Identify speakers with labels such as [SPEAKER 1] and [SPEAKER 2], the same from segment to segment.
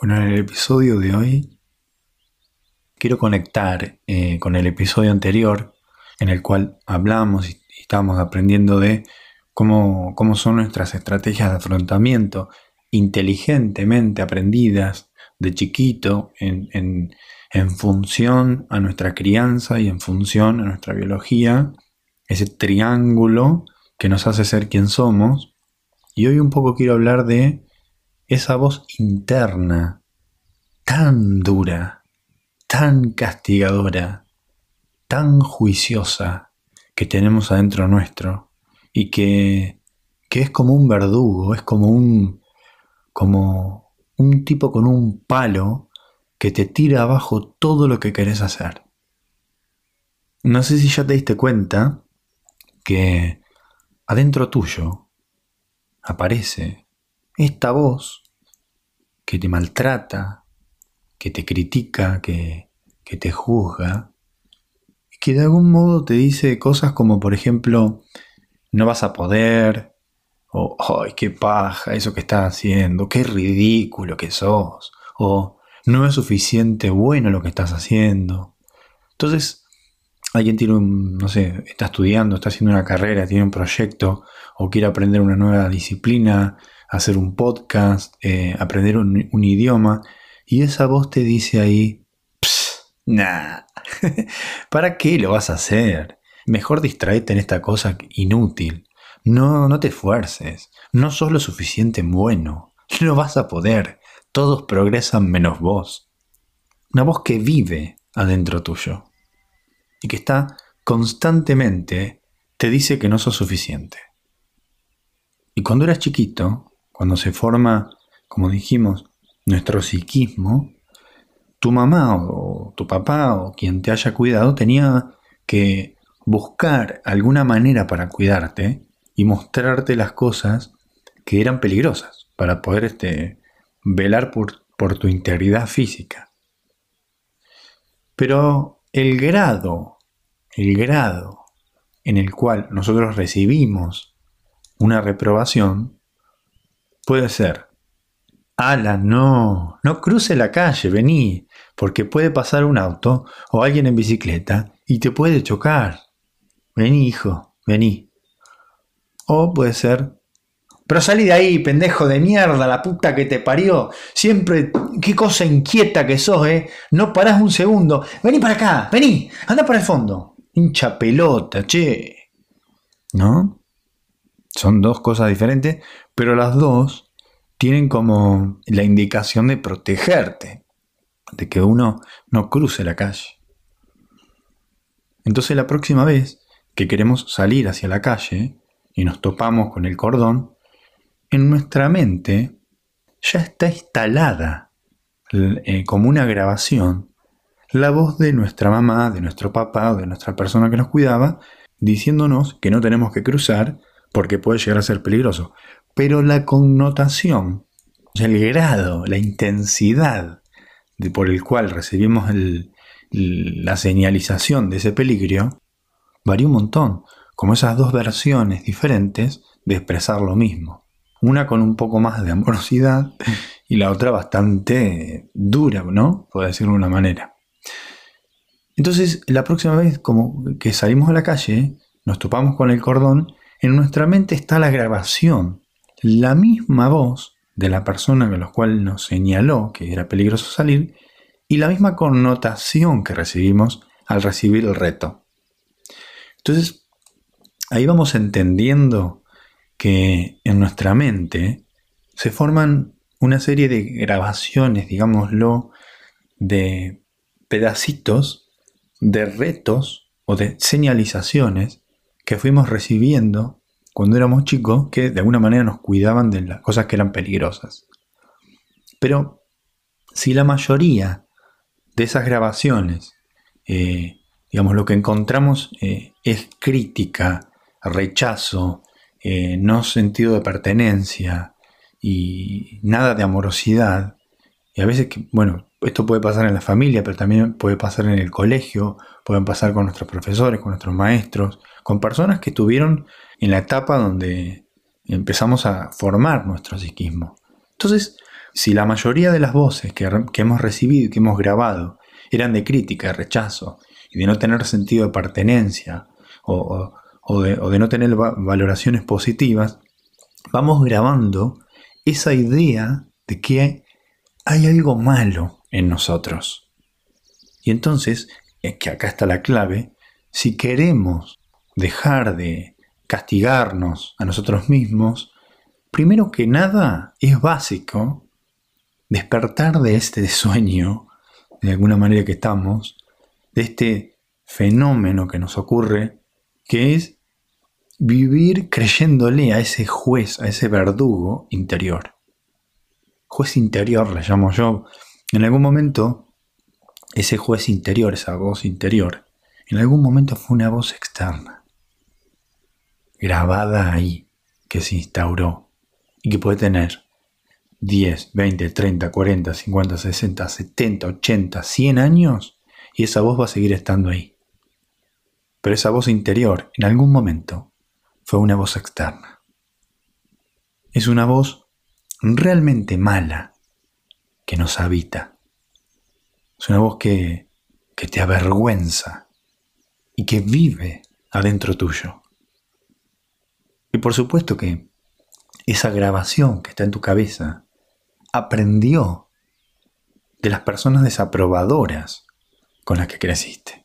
[SPEAKER 1] Bueno, en el episodio de hoy quiero conectar eh, con el episodio anterior en el cual hablamos y, estábamos aprendiendo de cómo, cómo son nuestras estrategias de afrontamiento inteligentemente aprendidas de chiquito en, en, en función a nuestra crianza y en función a nuestra biología, ese triángulo que nos hace ser quien somos. Y hoy un poco quiero hablar de esa voz interna, tan dura, tan castigadora, tan juiciosa que tenemos adentro nuestro y que, que es como un verdugo, es como un, como un tipo con un palo que te tira abajo todo lo que querés hacer. No sé si ya te diste cuenta que adentro tuyo aparece esta voz que te maltrata, que te critica, que, que te juzga, que de algún modo te dice cosas como, por ejemplo, no vas a poder, o, ay, qué paja eso que estás haciendo, qué ridículo que sos, o no es suficiente bueno lo que estás haciendo. Entonces, alguien tiene un, no sé, está estudiando, está haciendo una carrera, tiene un proyecto, o quiere aprender una nueva disciplina, hacer un podcast, eh, aprender un, idioma, y esa voz te dice ahí, nah, ¿para qué lo vas a hacer? Mejor distraete en esta cosa inútil. No, no te esfuerces. No sos lo suficiente bueno. No vas a poder. Todos progresan menos vos. Una voz que vive adentro tuyo y que está constantemente te dice que no sos suficiente. Y cuando eras chiquito, cuando se forma, como dijimos, nuestro psiquismo, tu mamá o tu papá o quien te haya cuidado tenía que buscar alguna manera para cuidarte y mostrarte las cosas que eran peligrosas para poder este, velar por, por tu integridad física. Pero el grado, el grado en el cual nosotros recibimos una reprobación Puede ser. Ala, no, no cruce la calle, vení, porque puede pasar un auto o alguien en bicicleta y te puede chocar. Vení, hijo, vení. O puede ser, pero salí de ahí, pendejo de mierda, la puta que te parió. Siempre, qué cosa inquieta que sos, ¿eh? No parás un segundo. Vení para acá, vení, anda para el fondo. Hincha pelota, che. ¿No? Son dos cosas diferentes, pero las dos tienen como la indicación de protegerte, de que uno no cruce la calle. Entonces la próxima vez que queremos salir hacia la calle y nos topamos con el cordón, en nuestra mente ya está instalada eh, como una grabación la voz de nuestra mamá, de nuestro papá o de nuestra persona que nos cuidaba, diciéndonos que no tenemos que cruzar porque puede llegar a ser peligroso. Pero la connotación, el grado, la intensidad de, por el cual recibimos la señalización de ese peligro, varía un montón, como esas dos versiones diferentes de expresar lo mismo. Una con un poco más de amorosidad y la otra bastante dura, ¿no? Puedo decirlo de una manera. Entonces, la próxima vez como que salimos a la calle, nos topamos con el cordón en nuestra mente está la grabación, la misma voz de la persona con la cual nos señaló que era peligroso salir y la misma connotación que recibimos al recibir el reto. Entonces, ahí vamos entendiendo que en nuestra mente se forman una serie de grabaciones, digámoslo, de pedacitos de retos o de señalizaciones que fuimos recibiendo cuando éramos chicos que de alguna manera nos cuidaban de las cosas que eran peligrosas. Pero si la mayoría de esas grabaciones, eh, digamos, lo que encontramos eh, es crítica, rechazo, eh, no sentido de pertenencia y nada de amorosidad, y a veces, bueno, esto puede pasar en la familia, pero también puede pasar en el colegio, pueden pasar con nuestros profesores, con nuestros maestros, con personas que estuvieron en la etapa donde empezamos a formar nuestro psiquismo. Entonces, Si la mayoría de las voces que, hemos recibido y que hemos grabado eran de crítica, de rechazo y de no tener sentido de pertenencia o, de, o de no tener valoraciones positivas, vamos grabando esa idea de que hay algo malo en nosotros. Y entonces, es que acá está la clave, si queremos dejar de castigarnos a nosotros mismos, primero que nada es básico despertar de este sueño, de alguna manera que estamos, de este fenómeno que nos ocurre, que es vivir creyéndole a ese juez, a ese verdugo interior. Juez interior le llamo yo. En algún momento, ese juez interior, esa voz interior, en algún momento fue una voz externa, grabada ahí, que se instauró y que puede tener 10, 20, 30, 40, 50, 60, 70, 80, 100 años y esa voz va a seguir estando ahí. Pero esa voz interior, en algún momento, fue una voz externa. Es una voz realmente mala que nos habita. Es una voz que, que te avergüenza y que vive adentro tuyo. Y por supuesto que esa grabación que está en tu cabeza aprendió de las personas desaprobadoras con las que creciste.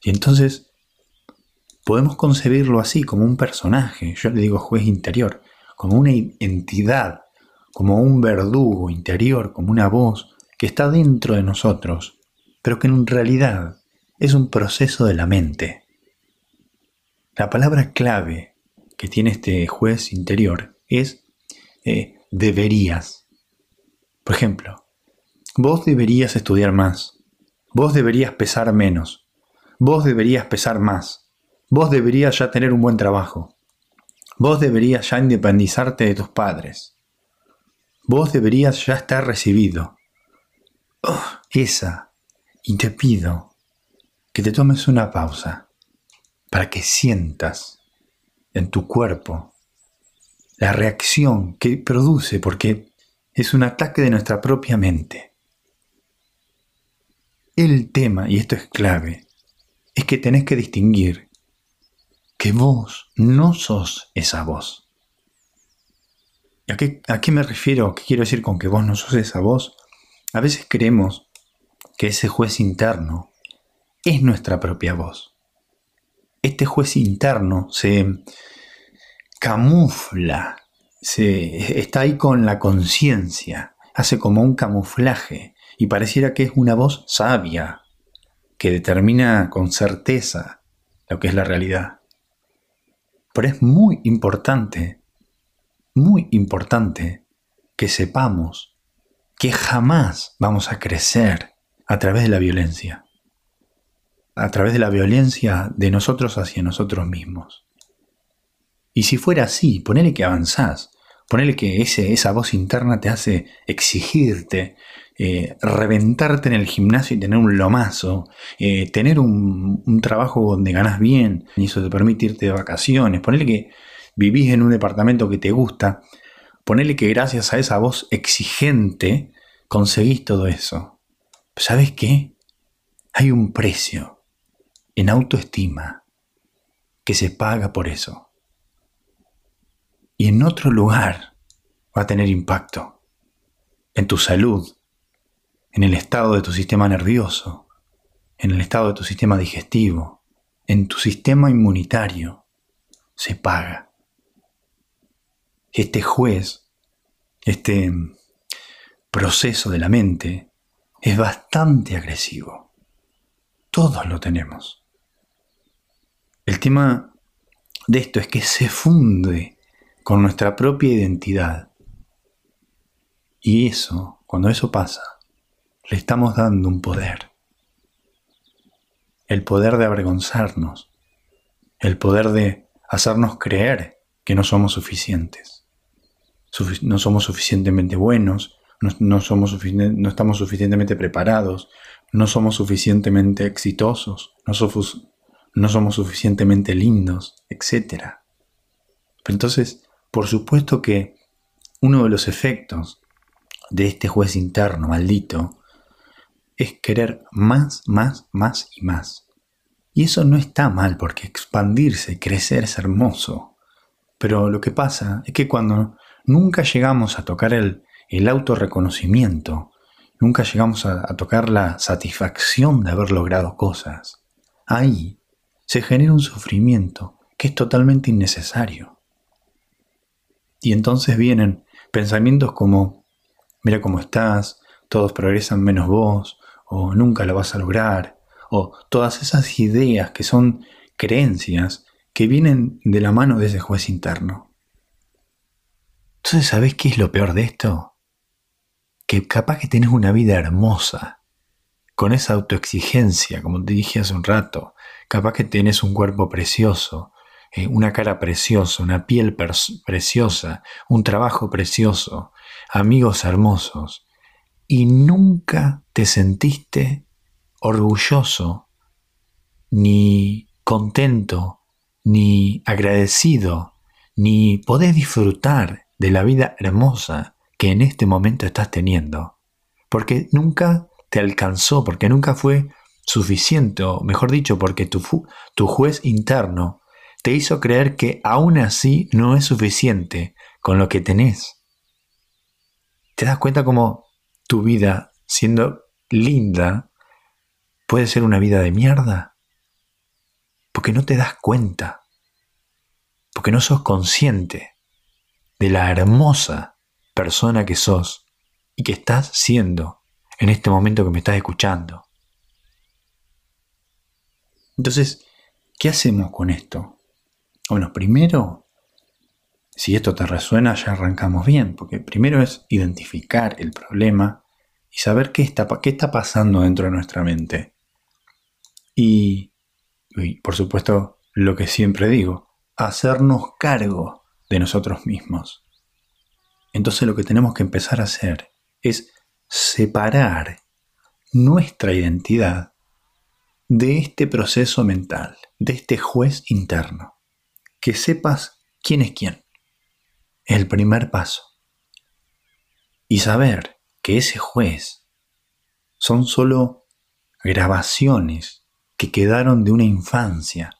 [SPEAKER 1] Y entonces podemos concebirlo así, como un personaje, yo le digo juez interior, como una entidad, como un verdugo interior, como una voz que está dentro de nosotros, pero que en realidad es un proceso de la mente. La palabra clave que tiene este juez interior es eh, deberías. Por ejemplo, vos deberías estudiar más, vos deberías pesar menos, vos deberías pesar más, vos deberías ya tener un buen trabajo, vos deberías ya independizarte de tus padres, vos deberías ya estar recibido. Oh, esa, y te pido que te tomes una pausa para que sientas en tu cuerpo la reacción que produce, porque es un ataque de nuestra propia mente. El tema, y esto es clave, es que tenés que distinguir que vos no sos esa voz. ¿A qué, ¿A qué me refiero? ¿Qué quiero decir con que vos no sos esa voz? A veces creemos que ese juez interno es nuestra propia voz. Este juez interno se, camufla, se, está ahí con la conciencia, hace como un camuflaje y pareciera que es una voz sabia que determina con certeza lo que es la realidad. Pero es muy importante, muy importante que sepamos que jamás vamos a crecer a través de la violencia, a través de la violencia de nosotros hacia nosotros mismos. Y si fuera así, ponele que avanzás, ponele que ese, esa voz interna te hace exigirte, eh, reventarte en el gimnasio y tener un lomazo, eh, tener un, un, trabajo donde ganas bien y eso te permite irte de vacaciones, ponele que vivís en un departamento que te gusta, ponele que gracias a esa voz exigente conseguís todo eso. ¿Sabes qué? Hay un precio en autoestima que se paga por eso y en otro lugar va a tener impacto. En tu salud, en el estado de tu sistema nervioso, en el estado de tu sistema digestivo, en tu sistema inmunitario. Se paga. Este juez, este proceso de la mente, es bastante agresivo. Todos lo tenemos. El tema de esto es que se funde con nuestra propia identidad. Y eso, cuando eso pasa, le estamos dando un poder. El poder de avergonzarnos. El poder de hacernos creer que no somos suficientes. No somos suficientemente buenos, no, somos no estamos suficientemente preparados, no somos suficientemente exitosos, no somos, no somos suficientemente lindos, etc. Entonces, por supuesto que uno de los efectos de este juez interno maldito es querer más, más, más y más. Y eso no está mal porque expandirse, crecer es hermoso. Pero lo que pasa es que cuando nunca llegamos a tocar el, el autorreconocimiento, nunca llegamos a, a tocar la satisfacción de haber logrado cosas, ahí se genera un sufrimiento que es totalmente innecesario. Y entonces vienen pensamientos como, mira cómo estás, todos progresan menos vos, o nunca lo vas a lograr, o todas esas ideas que son creencias que vienen de la mano de ese juez interno. Entonces, ¿sabés qué es lo peor de esto? Que capaz que tenés una vida hermosa, con esa autoexigencia, como te dije hace un rato, capaz que tenés un cuerpo precioso, eh, una cara preciosa, una piel preciosa, un trabajo precioso, amigos hermosos, y nunca te sentiste orgulloso, ni contento, ni agradecido, ni podés disfrutar de la vida hermosa que en este momento estás teniendo. Porque nunca te alcanzó, porque nunca fue suficiente, o mejor dicho, porque tu, tu juez interno te hizo creer que aún así no es suficiente con lo que tenés. ¿Te das cuenta cómo tu vida, siendo linda, puede ser una vida de mierda? Porque no te das cuenta, porque no sos consciente de la hermosa persona que sos y que estás siendo en este momento que me estás escuchando. Entonces, ¿qué hacemos con esto? Bueno, primero, si esto te resuena, ya arrancamos bien, porque primero es identificar el problema y saber qué está, qué está pasando dentro de nuestra mente. Y, y, por supuesto, lo que siempre digo, hacernos cargo de nosotros mismos. Entonces lo que tenemos que empezar a hacer es separar nuestra identidad de este proceso mental, de este juez interno que sepas quién es quién. El primer paso. Y saber que ese juez son solo grabaciones que quedaron de una infancia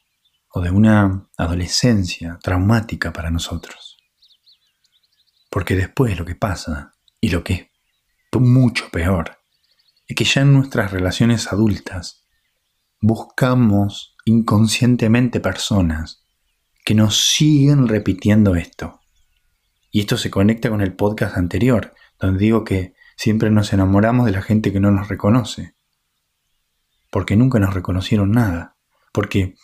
[SPEAKER 1] o de una adolescencia traumática para nosotros. Porque después lo que pasa, y lo que es mucho peor, es que ya en nuestras relaciones adultas buscamos inconscientemente personas que nos siguen repitiendo esto. Y esto se conecta con el podcast anterior, donde digo que siempre nos enamoramos de la gente que no nos reconoce. Porque nunca nos reconocieron nada. Porque,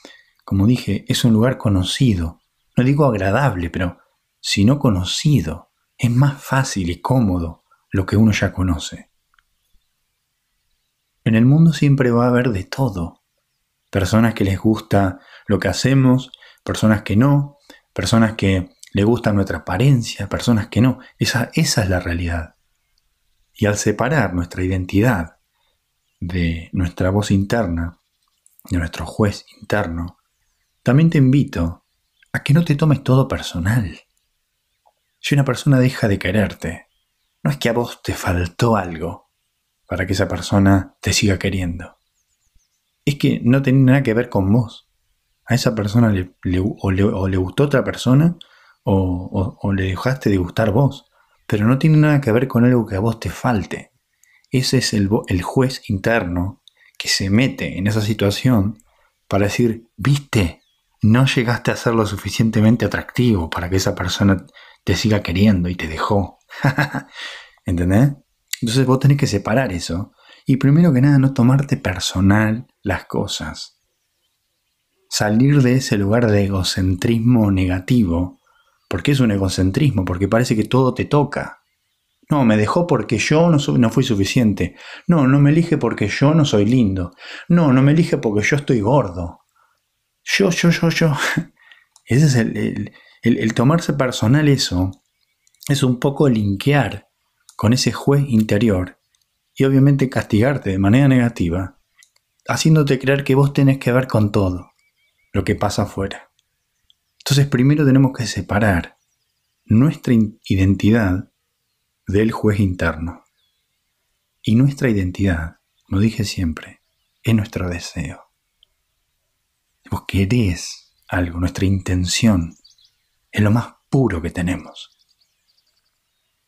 [SPEAKER 1] como dije, es un lugar conocido. No digo agradable, pero si no conocido, es más fácil y cómodo lo que uno ya conoce. En el mundo siempre va a haber de todo. Personas que les gusta lo que hacemos personas que no, personas que le gusta nuestra apariencia, personas que no. Esa, esa es la realidad. Y al separar nuestra identidad de nuestra voz interna, de nuestro juez interno, también te invito a que no te tomes todo personal. Si una persona deja de quererte, no es que a vos te faltó algo para que esa persona te siga queriendo. Es que no tiene nada que ver con vos a esa persona le, o, le, gustó otra persona o, le dejaste de gustar vos. Pero no tiene nada que ver con algo que a vos te falte. Ese es el, el juez interno que se mete en esa situación para decir, viste, no llegaste a ser lo suficientemente atractivo para que esa persona te siga queriendo y te dejó. ¿Entendés? Entonces vos tenés que separar eso y primero que nada no tomarte personal las cosas salir de ese lugar de egocentrismo negativo. porque es un egocentrismo? Porque parece que todo te toca. No, me dejó porque yo no, no fui suficiente. No, no me elige porque yo no soy lindo. No, no me elige porque yo estoy gordo. Yo, yo, yo, yo. Ese es el, el tomarse personal eso. Es un poco linkear con ese juez interior y obviamente castigarte de manera negativa, haciéndote creer que vos tenés que ver con todo lo que pasa afuera. Entonces primero tenemos que separar nuestra identidad del juez interno. Y nuestra identidad, lo dije siempre, es nuestro deseo. Querés algo, nuestra intención es lo más puro que tenemos.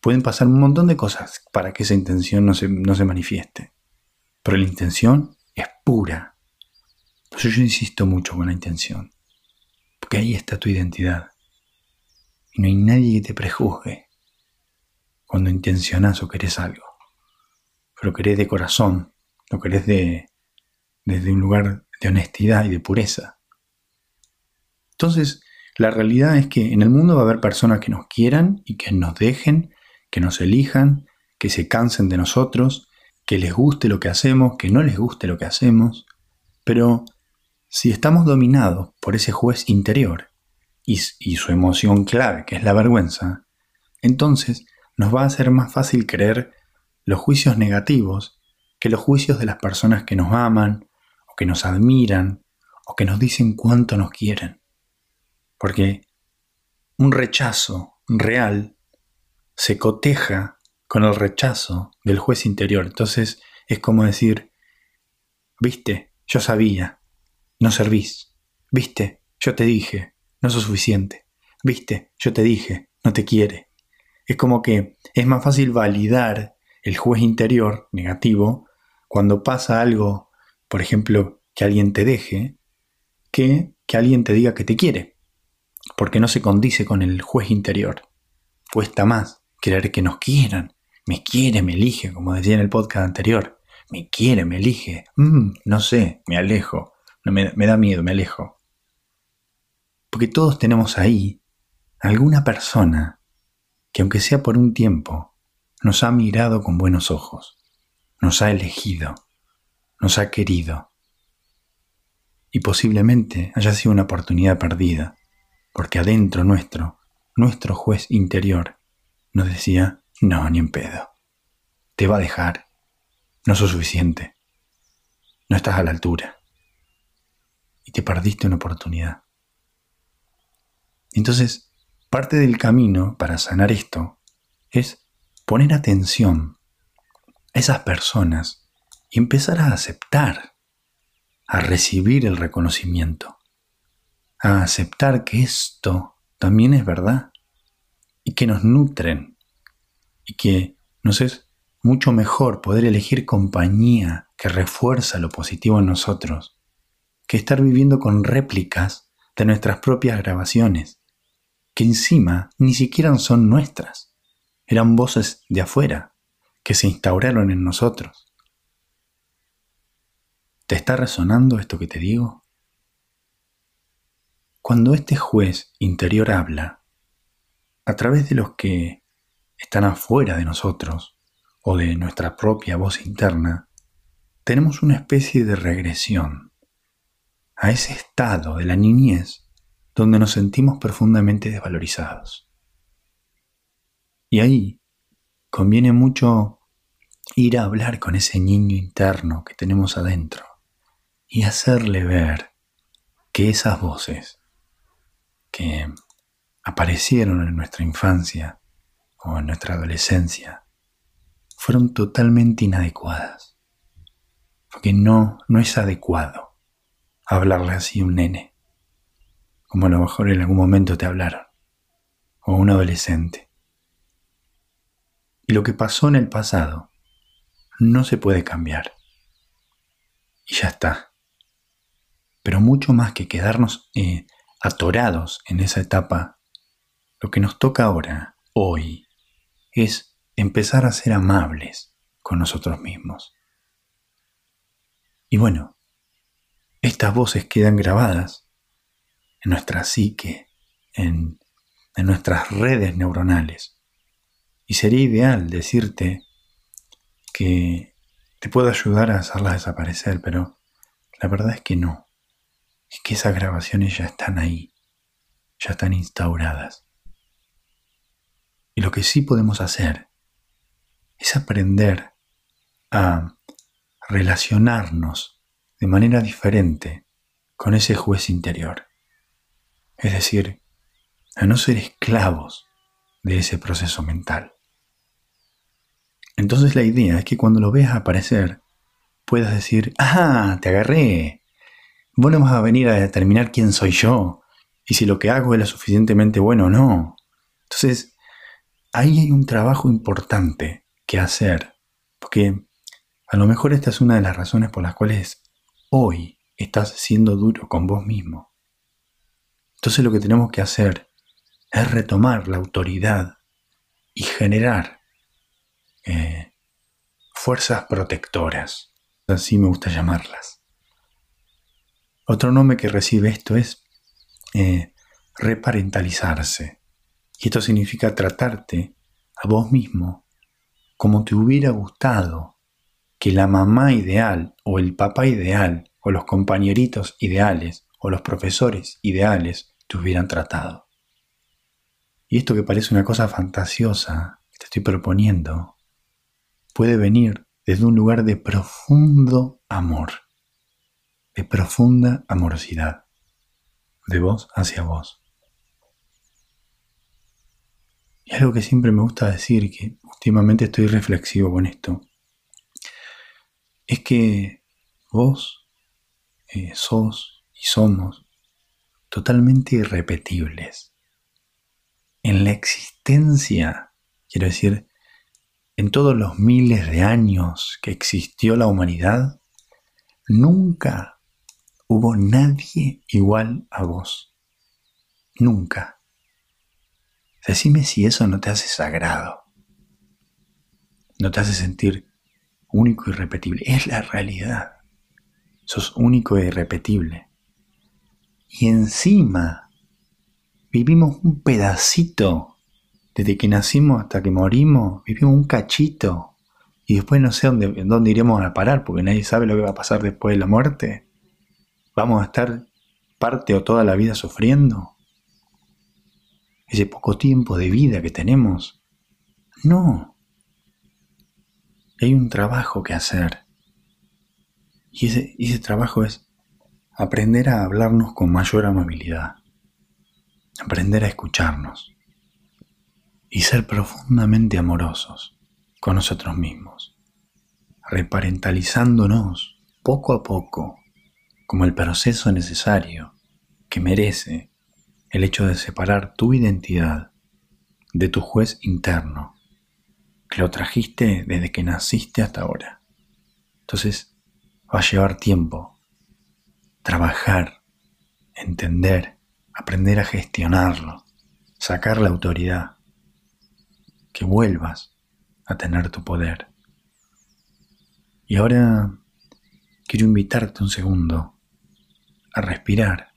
[SPEAKER 1] Pueden pasar un montón de cosas para que esa intención no se, no se manifieste, pero la intención es pura. Por eso yo insisto mucho con la intención, porque ahí está tu identidad. Y no hay nadie que te prejuzgue cuando intencionas o querés algo. Pero lo querés de corazón, lo querés de, desde un lugar de honestidad y de pureza. Entonces, la realidad es que en el mundo va a haber personas que nos quieran y que nos dejen, que nos elijan, que se cansen de nosotros, que les guste lo que hacemos, que no les guste lo que hacemos. Pero si estamos dominados por ese juez interior y, su emoción clave, que es la vergüenza, entonces nos va a ser más fácil creer los juicios negativos que los juicios de las personas que nos aman, o que nos admiran, o que nos dicen cuánto nos quieren. Porque un rechazo real se coteja con el rechazo del juez interior. Entonces es como decir, viste, yo sabía, no servís. Viste, yo te dije, no sos suficiente. Viste, yo te dije, no te quiere. Es como que es más fácil validar el juez interior negativo cuando pasa algo, por ejemplo, que alguien te deje, que que alguien te diga que te quiere, porque no se condice con el juez interior. Cuesta más querer que nos quieran. Me quiere, me elige, como decía en el podcast anterior. Me quiere, me elige. Mm, no sé, me alejo. No, me, me da miedo, me alejo. Porque todos tenemos ahí alguna persona que aunque sea por un tiempo, nos ha mirado con buenos ojos, nos ha elegido, nos ha querido. Y posiblemente haya sido una oportunidad perdida, porque adentro nuestro, nuestro juez interior, nos decía, no, ni en pedo, te va a dejar, no sos suficiente, no estás a la altura, y te perdiste una oportunidad. Entonces, Parte del camino para sanar esto es poner atención a esas personas y empezar a aceptar, a recibir el reconocimiento, a aceptar que esto también es verdad y que nos nutren y que nos es mucho mejor poder elegir compañía que refuerza lo positivo en nosotros que estar viviendo con réplicas de nuestras propias grabaciones que encima ni siquiera son nuestras, eran voces de afuera que se instauraron en nosotros. ¿Te está resonando esto que te digo? Cuando este juez interior habla, a través de los que están afuera de nosotros o de nuestra propia voz interna, tenemos una especie de regresión a ese estado de la niñez donde nos sentimos profundamente desvalorizados. Y ahí conviene mucho ir a hablar con ese niño interno que tenemos adentro y hacerle ver que esas voces que aparecieron en nuestra infancia o en nuestra adolescencia fueron totalmente inadecuadas. Porque no, no es adecuado hablarle así a un nene como a lo mejor en algún momento te hablaron, o un adolescente. Y lo que pasó en el pasado no se puede cambiar. Y ya está. Pero mucho más que quedarnos eh, atorados en esa etapa, lo que nos toca ahora, hoy, es empezar a ser amables con nosotros mismos. Y bueno, estas voces quedan grabadas en nuestra psique, en, en nuestras redes neuronales. Y sería ideal decirte que te puedo ayudar a hacerlas desaparecer, pero la verdad es que no. Es que esas grabaciones ya están ahí, ya están instauradas. Y lo que sí podemos hacer es aprender a relacionarnos de manera diferente con ese juez interior es decir, a no ser esclavos de ese proceso mental. Entonces la idea es que cuando lo veas aparecer, puedas decir, ah, te agarré. Vos no vas a venir a determinar quién soy yo y si lo que hago es lo suficientemente bueno o no. Entonces, ahí hay un trabajo importante que hacer, porque a lo mejor esta es una de las razones por las cuales hoy estás siendo duro con vos mismo. Entonces lo que tenemos que hacer es retomar la autoridad y generar eh, fuerzas protectoras, así me gusta llamarlas. Otro nombre que recibe esto es eh, reparentalizarse. Y esto significa tratarte a vos mismo como te hubiera gustado que la mamá ideal o el papá ideal o los compañeritos ideales o los profesores ideales te hubieran tratado. Y esto que parece una cosa fantasiosa que te estoy proponiendo, puede venir desde un lugar de profundo amor, de profunda amorosidad, de vos hacia vos. Y algo que siempre me gusta decir, que últimamente estoy reflexivo con esto, es que vos eh, sos y somos totalmente irrepetibles. En la existencia, quiero decir, en todos los miles de años que existió la humanidad, nunca hubo nadie igual a vos. Nunca. Decime si eso no te hace sagrado. No te hace sentir único y irrepetible. Es la realidad. Sos único e irrepetible. Y encima vivimos un pedacito desde que nacimos hasta que morimos, vivimos un cachito. Y después no sé dónde, dónde iremos a parar, porque nadie sabe lo que va a pasar después de la muerte. ¿Vamos a estar parte o toda la vida sufriendo? Ese poco tiempo de vida que tenemos. No. Hay un trabajo que hacer. Y ese, ese trabajo es aprender a hablarnos con mayor amabilidad. Aprender a escucharnos y ser profundamente amorosos con nosotros mismos, reparentalizándonos poco a poco como el proceso necesario que merece el hecho de separar tu identidad de tu juez interno, que lo trajiste desde que naciste hasta ahora. Entonces va a llevar tiempo trabajar, entender, aprender a gestionarlo, sacar la autoridad que vuelvas a tener tu poder. Y ahora quiero invitarte un segundo a respirar.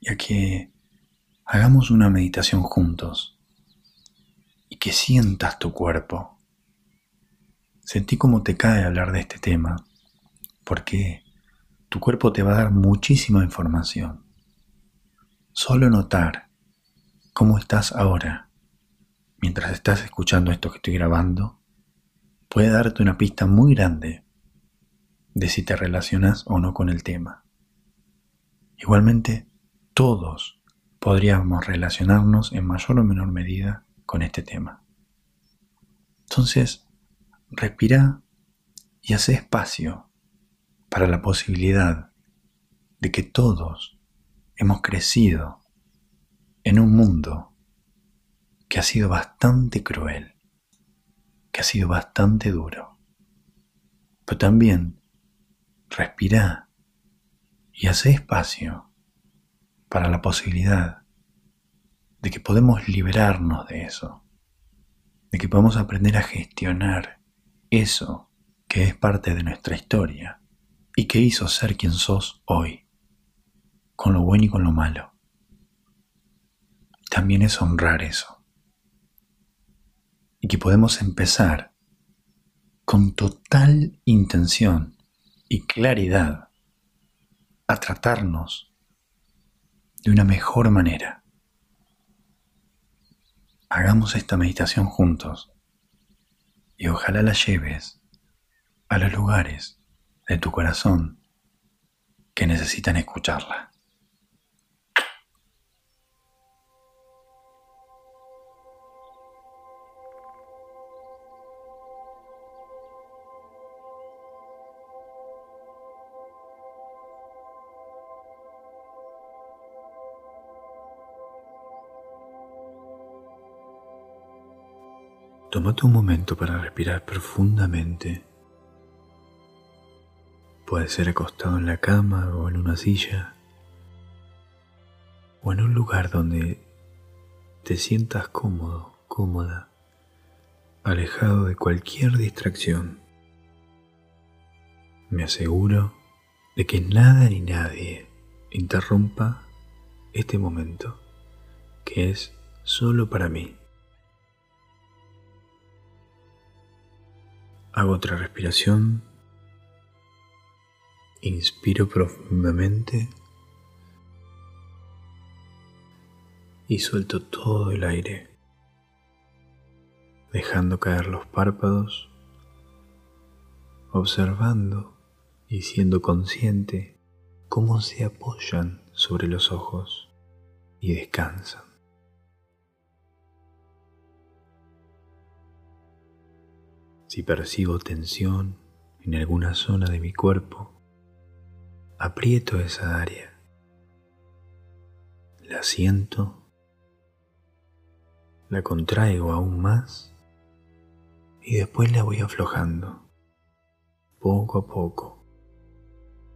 [SPEAKER 1] Y a que hagamos una meditación juntos y que sientas tu cuerpo. Sentí cómo te cae hablar de este tema, porque tu cuerpo te va a dar muchísima información. Solo notar cómo estás ahora, mientras estás escuchando esto que estoy grabando, puede darte una pista muy grande de si te relacionas o no con el tema. Igualmente, todos podríamos relacionarnos en mayor o menor medida con este tema. Entonces, respira y hace espacio para la posibilidad de que todos hemos crecido en un mundo que ha sido bastante cruel, ha sido bastante duro. Pero también respira y hace espacio para la posibilidad de que podemos liberarnos de eso, de que podemos aprender a gestionar eso que es parte de nuestra historia y que hizo ser quien sos hoy con lo bueno y con lo malo. También es honrar eso. Y que podemos empezar con total intención y claridad a tratarnos de una mejor manera. Hagamos esta meditación juntos y ojalá la lleves a los lugares de tu corazón que necesitan escucharla. Tómate un momento para respirar profundamente. Puede ser acostado en la cama o en una silla o en un lugar donde te sientas cómodo, cómoda, alejado de cualquier distracción. Me aseguro de que nada ni nadie interrumpa este momento, que es solo para mí. Hago otra respiración. Inspiro profundamente. Y suelto todo el aire, dejando caer los párpados, observando y siendo consciente cómo se apoyan sobre los ojos y descansan. Si percibo tensión en alguna zona de mi cuerpo, aprieto esa área, la siento, la contraigo aún más y después la voy aflojando, poco a poco,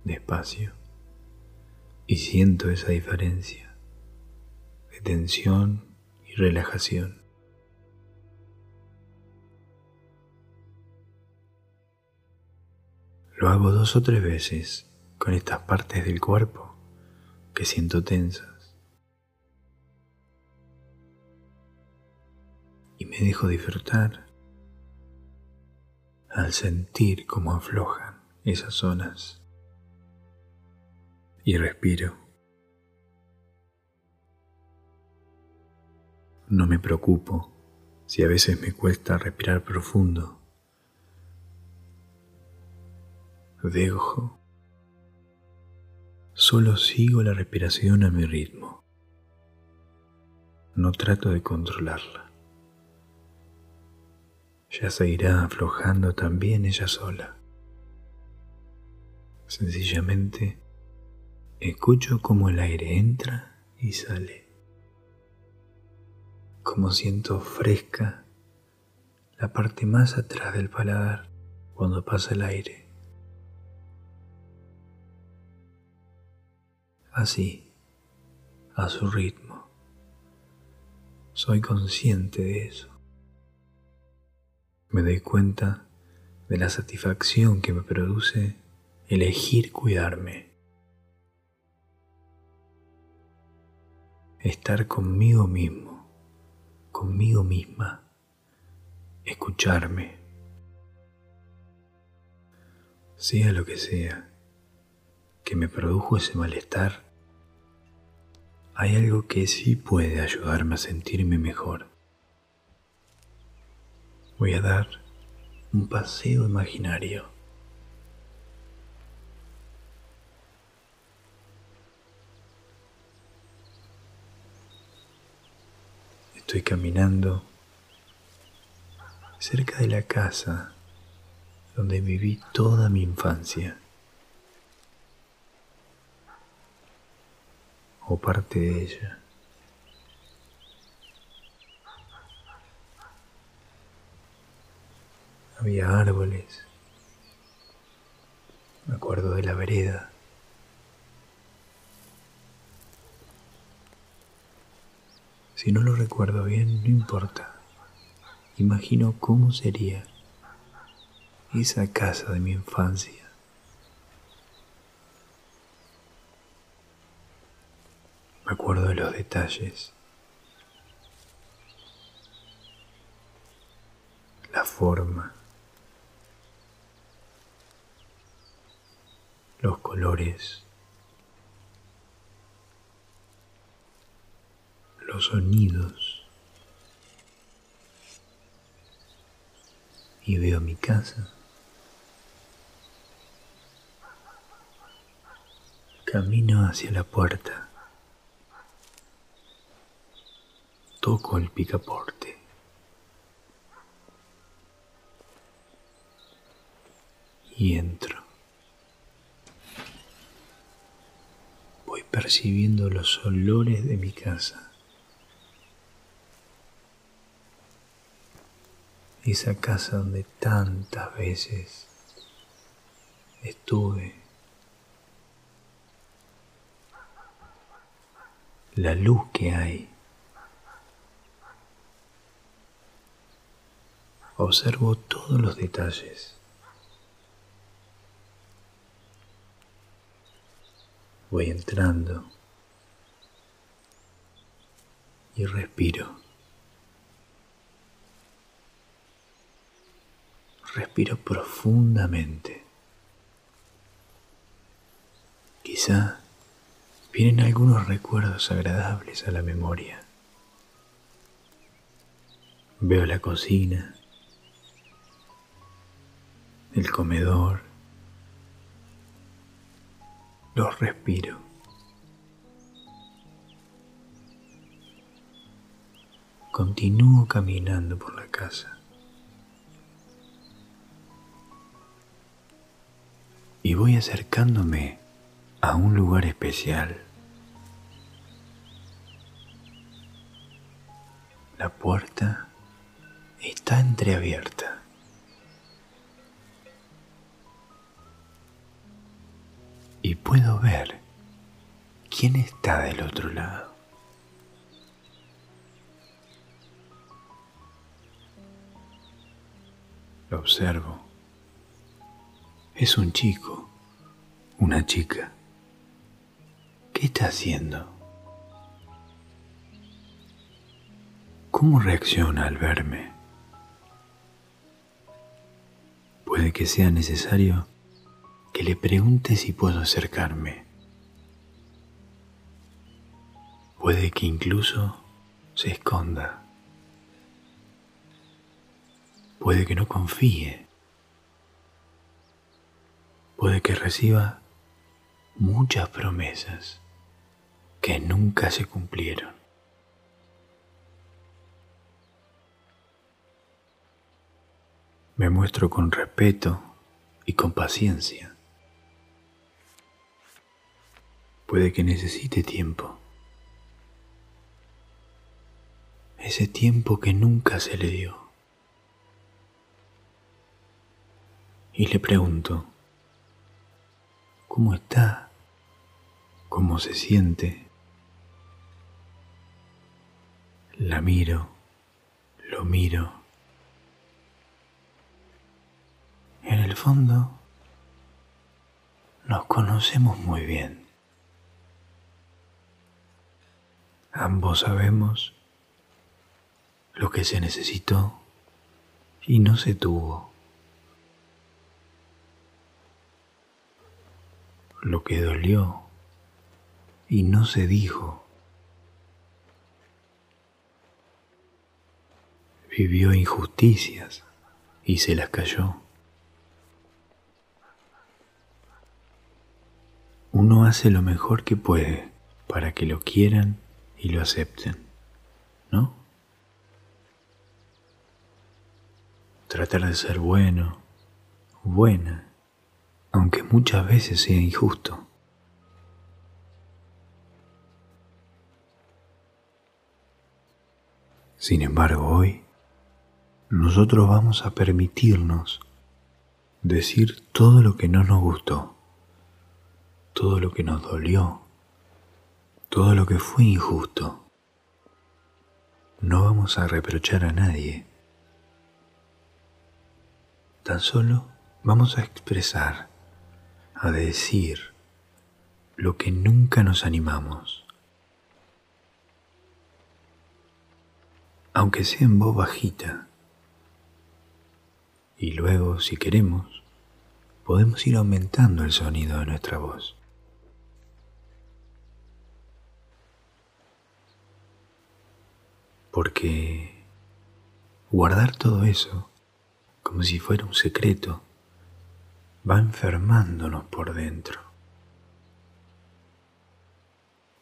[SPEAKER 1] despacio, y siento esa diferencia de tensión y relajación. Lo hago dos o tres veces con estas partes del cuerpo que siento tensas. Y me dejo disfrutar al sentir cómo aflojan esas zonas. Y respiro. No me preocupo si a veces me cuesta respirar profundo dejo. Solo sigo la respiración a mi ritmo. No trato de controlarla. Ya se irá aflojando también ella sola. Sencillamente escucho cómo el aire entra y sale. Como siento fresca la parte más atrás del paladar cuando pasa el aire. Así, a su ritmo. Soy consciente de eso. Me doy cuenta de la satisfacción que me produce elegir cuidarme. Estar conmigo mismo, conmigo misma, escucharme, sea lo que sea que me produjo ese malestar, hay algo que sí puede ayudarme a sentirme mejor. Voy a dar un paseo imaginario. Estoy caminando cerca de la casa donde viví toda mi infancia. Parte de ella. Había árboles, me acuerdo de la vereda. Si no lo recuerdo bien, no importa. Imagino cómo sería esa casa de mi infancia. Me acuerdo de los detalles. La forma. Los colores. Los sonidos. Y veo mi casa. Camino hacia la puerta. Toco el picaporte. Y entro. Voy percibiendo los olores de mi casa. esa casa donde tantas veces estuve. La luz que hay. Observo todos los detalles. Voy entrando y respiro. Respiro profundamente. Quizá vienen algunos recuerdos agradables a la memoria. Veo la cocina, el comedor, los respiro. Continúo caminando por la casa. Y voy acercándome a un lugar especial. La puerta está entreabierta. Y puedo ver quién está del otro lado. Lo observo. Es un chico, una chica. ¿Qué está haciendo? ¿Cómo reacciona al verme? Puede que sea necesario que le pregunte si puedo acercarme. Puede que incluso se esconda. Puede que no confíe. Puede que reciba muchas promesas que nunca se cumplieron. Me muestro con respeto y con paciencia. Puede que necesite tiempo. Ese tiempo que nunca se le dio. y le pregunto, ¿cómo está? ¿Cómo se siente? La miro, lo miro. En el fondo, nos conocemos muy bien. Ambos sabemos lo que se necesitó y no se tuvo. lo que dolió y no se dijo. Vivió injusticias y se las cayó. Uno hace lo mejor que puede para que lo quieran y lo acepten, ¿no? Tratar de ser bueno, buena aunque muchas veces sea injusto. Sin embargo, hoy nosotros vamos a permitirnos decir todo lo que no nos gustó, todo lo que nos dolió, todo lo que fue injusto. No vamos a reprochar a nadie. Tan solo vamos a expresar a decir lo que nunca nos animamos. Aunque sea en voz bajita. Y luego, si queremos, podemos ir aumentando el sonido de nuestra voz. Porque guardar todo eso como si fuera un secreto va enfermándonos por dentro.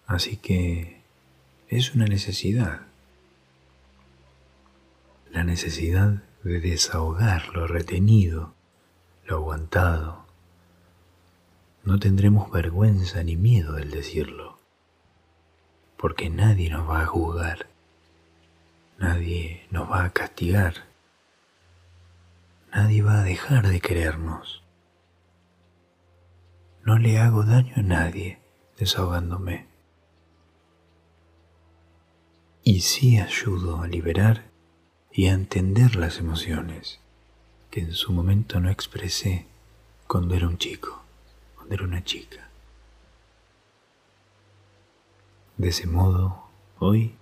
[SPEAKER 1] Así que es una necesidad, la necesidad de desahogar lo retenido, lo aguantado. No tendremos vergüenza ni miedo del decirlo, porque nadie nos va a juzgar, nadie nos va a castigar, nadie va a dejar de querernos. No le hago daño a nadie desahogándome. Y sí ayudo a liberar y a entender las emociones que en su momento no expresé cuando era un chico, cuando era una chica. De ese modo, hoy,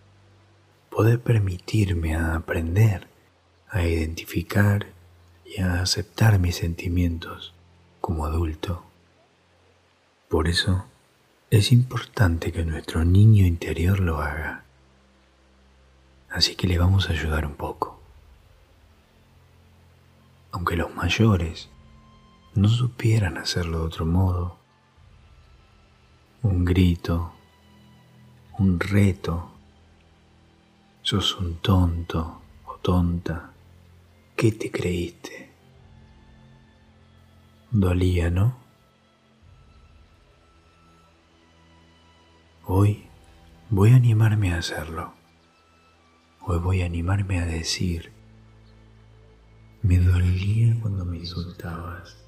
[SPEAKER 1] poder permitirme a aprender, a identificar y a aceptar mis sentimientos como adulto. Por eso, es importante que nuestro niño interior lo haga. Así que le vamos a ayudar un poco. Aunque los mayores no supieran hacerlo de otro modo, un grito, un reto. Sos un tonto o tonta. ¿Qué te creíste? Dolía, ¿no? Hoy voy a animarme a hacerlo. Hoy voy a animarme a decir, me dolía cuando me insultabas,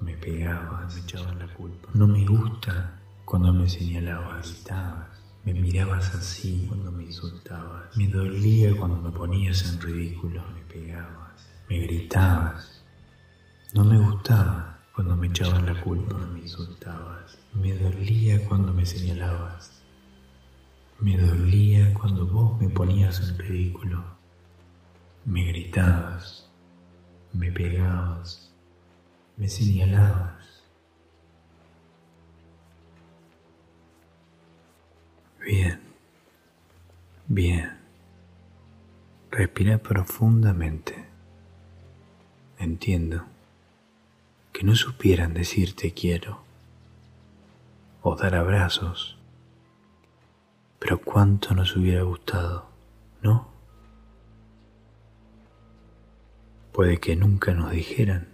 [SPEAKER 1] me pegabas, me echabas la culpa. No me gusta cuando me señalabas. Me mirabas así cuando me insultabas. Me dolía cuando me ponías en ridículo. Me pegabas. Me gritabas. No me gustaba cuando me echaban la culpa. Me insultabas. Me dolía cuando me señalabas. Me dolía cuando vos me ponías en ridículo. Me gritabas. Me pegabas. Me señalabas. Bien, bien. Respira profundamente. Entiendo que no supieran decirte quiero o dar abrazos, pero cuánto nos hubiera gustado, ¿no? Puede que nunca nos dijeran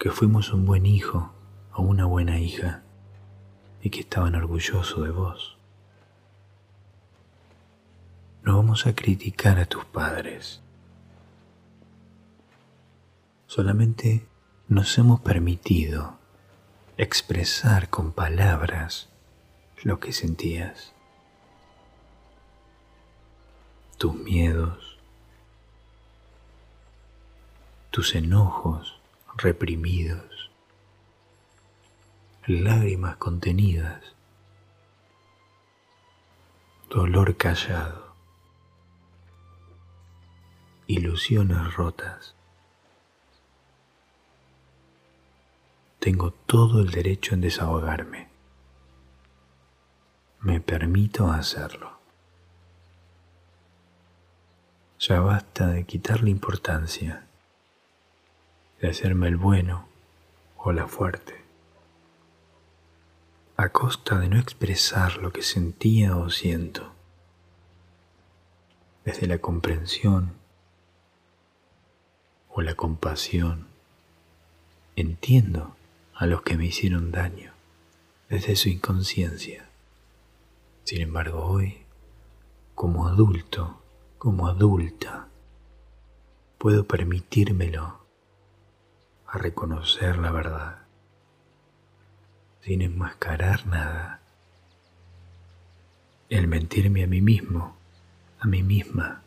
[SPEAKER 1] que fuimos un buen hijo o una buena hija y que estaban orgullosos de vos. No vamos a criticar a tus padres. Solamente nos hemos permitido expresar con palabras lo que sentías. Tus miedos, tus enojos reprimidos, lágrimas contenidas, dolor callado ilusiones rotas. Tengo todo el derecho en desahogarme. Me permito hacerlo. Ya basta de quitarle importancia, de hacerme el bueno o la fuerte, a costa de no expresar lo que sentía o siento, desde la comprensión o la compasión. Entiendo a los que me hicieron daño desde su inconsciencia. Sin embargo, hoy, como adulto, como adulta, puedo permitírmelo a reconocer la verdad, sin enmascarar nada. El mentirme a mí mismo, a mí misma,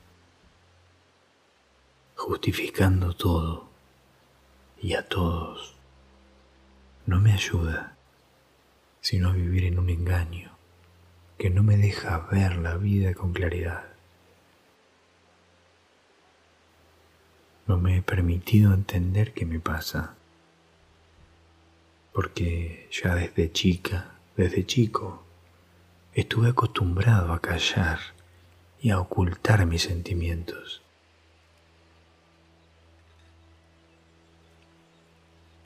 [SPEAKER 1] justificando todo y a todos, no me ayuda, sino a vivir en un engaño que no me deja ver la vida con claridad. No me he permitido entender qué me pasa, porque ya desde chica, desde chico, estuve acostumbrado a callar y a ocultar mis sentimientos.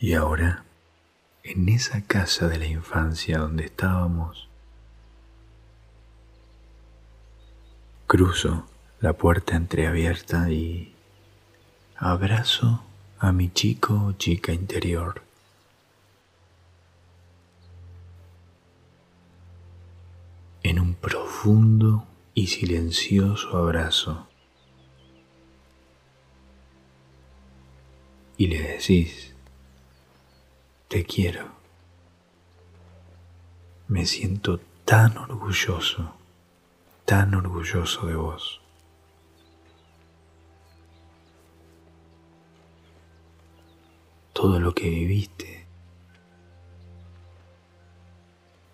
[SPEAKER 1] Y ahora, en esa casa de la infancia donde estábamos, cruzo la puerta entreabierta y abrazo a mi chico o chica interior. En un profundo y silencioso abrazo. y le decís, te quiero. Me siento tan orgulloso, tan orgulloso de vos. Todo lo que viviste,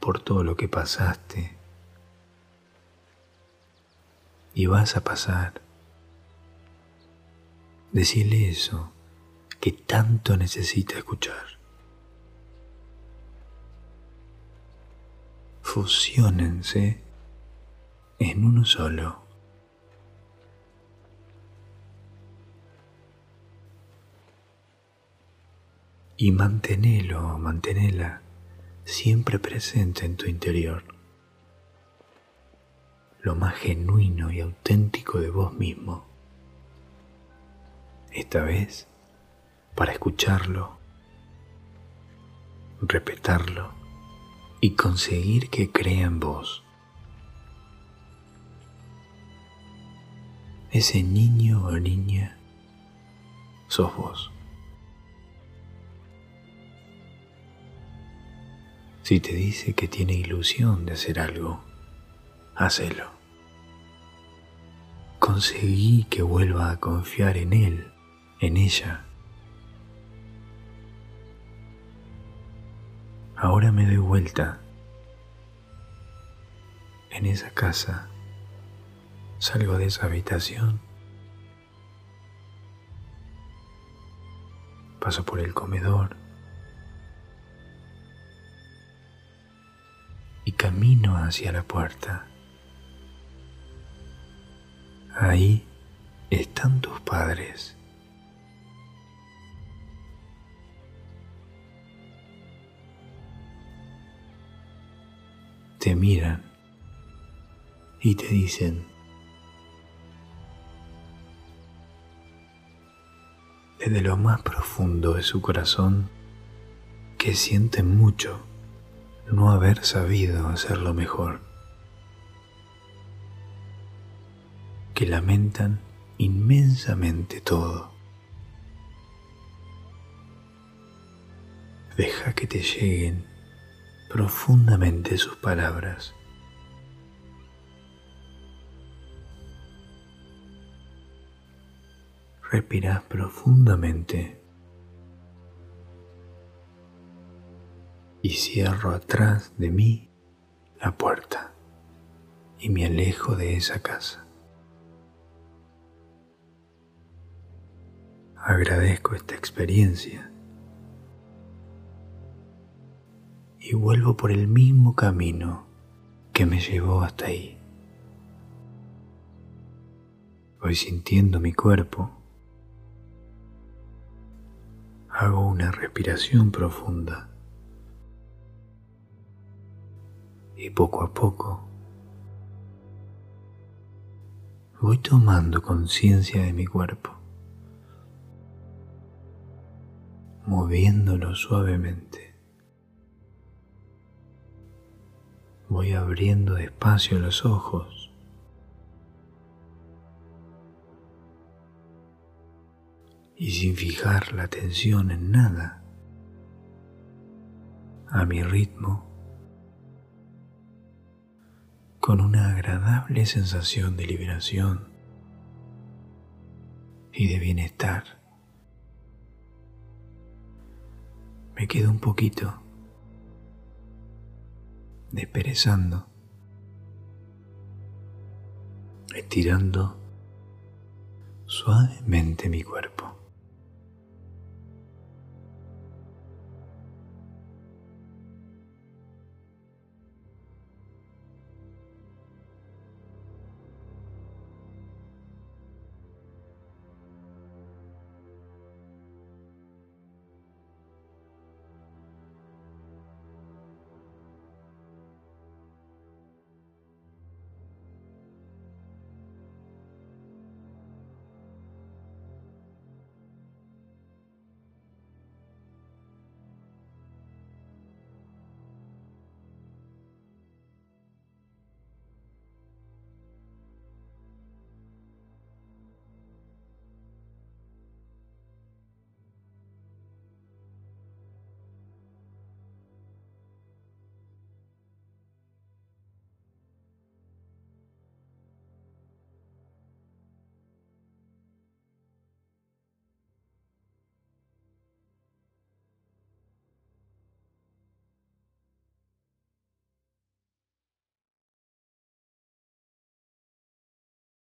[SPEAKER 1] por todo lo que pasaste y vas a pasar. Decirle eso que tanto necesita escuchar. Fusionense en uno solo. Y mantenelo, mantenela siempre presente en tu interior. Lo más genuino y auténtico de vos mismo. Esta vez para escucharlo, respetarlo y conseguir que crea en vos. Ese niño o niña sos vos. Si te dice que tiene ilusión de hacer algo, hacelo. Conseguí que vuelva a confiar en él, en ella. Ahora me doy vuelta. En esa casa salgo de esa habitación. Paso por el comedor. Y camino hacia la puerta. Ahí están tus padres. Te miran y te dicen, desde lo más profundo de su corazón, que sienten mucho no haber sabido hacerlo mejor, que lamentan inmensamente todo. Deja que te lleguen profundamente sus palabras. Respirás profundamente y cierro atrás de mí la puerta y me alejo de esa casa. Agradezco esta experiencia y vuelvo por el mismo camino que me llevó hasta ahí. Voy sintiendo mi cuerpo. Hago una respiración profunda. Y poco a poco voy tomando conciencia de mi cuerpo, moviéndolo suavemente. Voy abriendo despacio los ojos. Y sin fijar la atención en nada, a mi ritmo, con una agradable sensación de liberación y de bienestar. Me quedo un poquito desperezando, estirando suavemente mi cuerpo.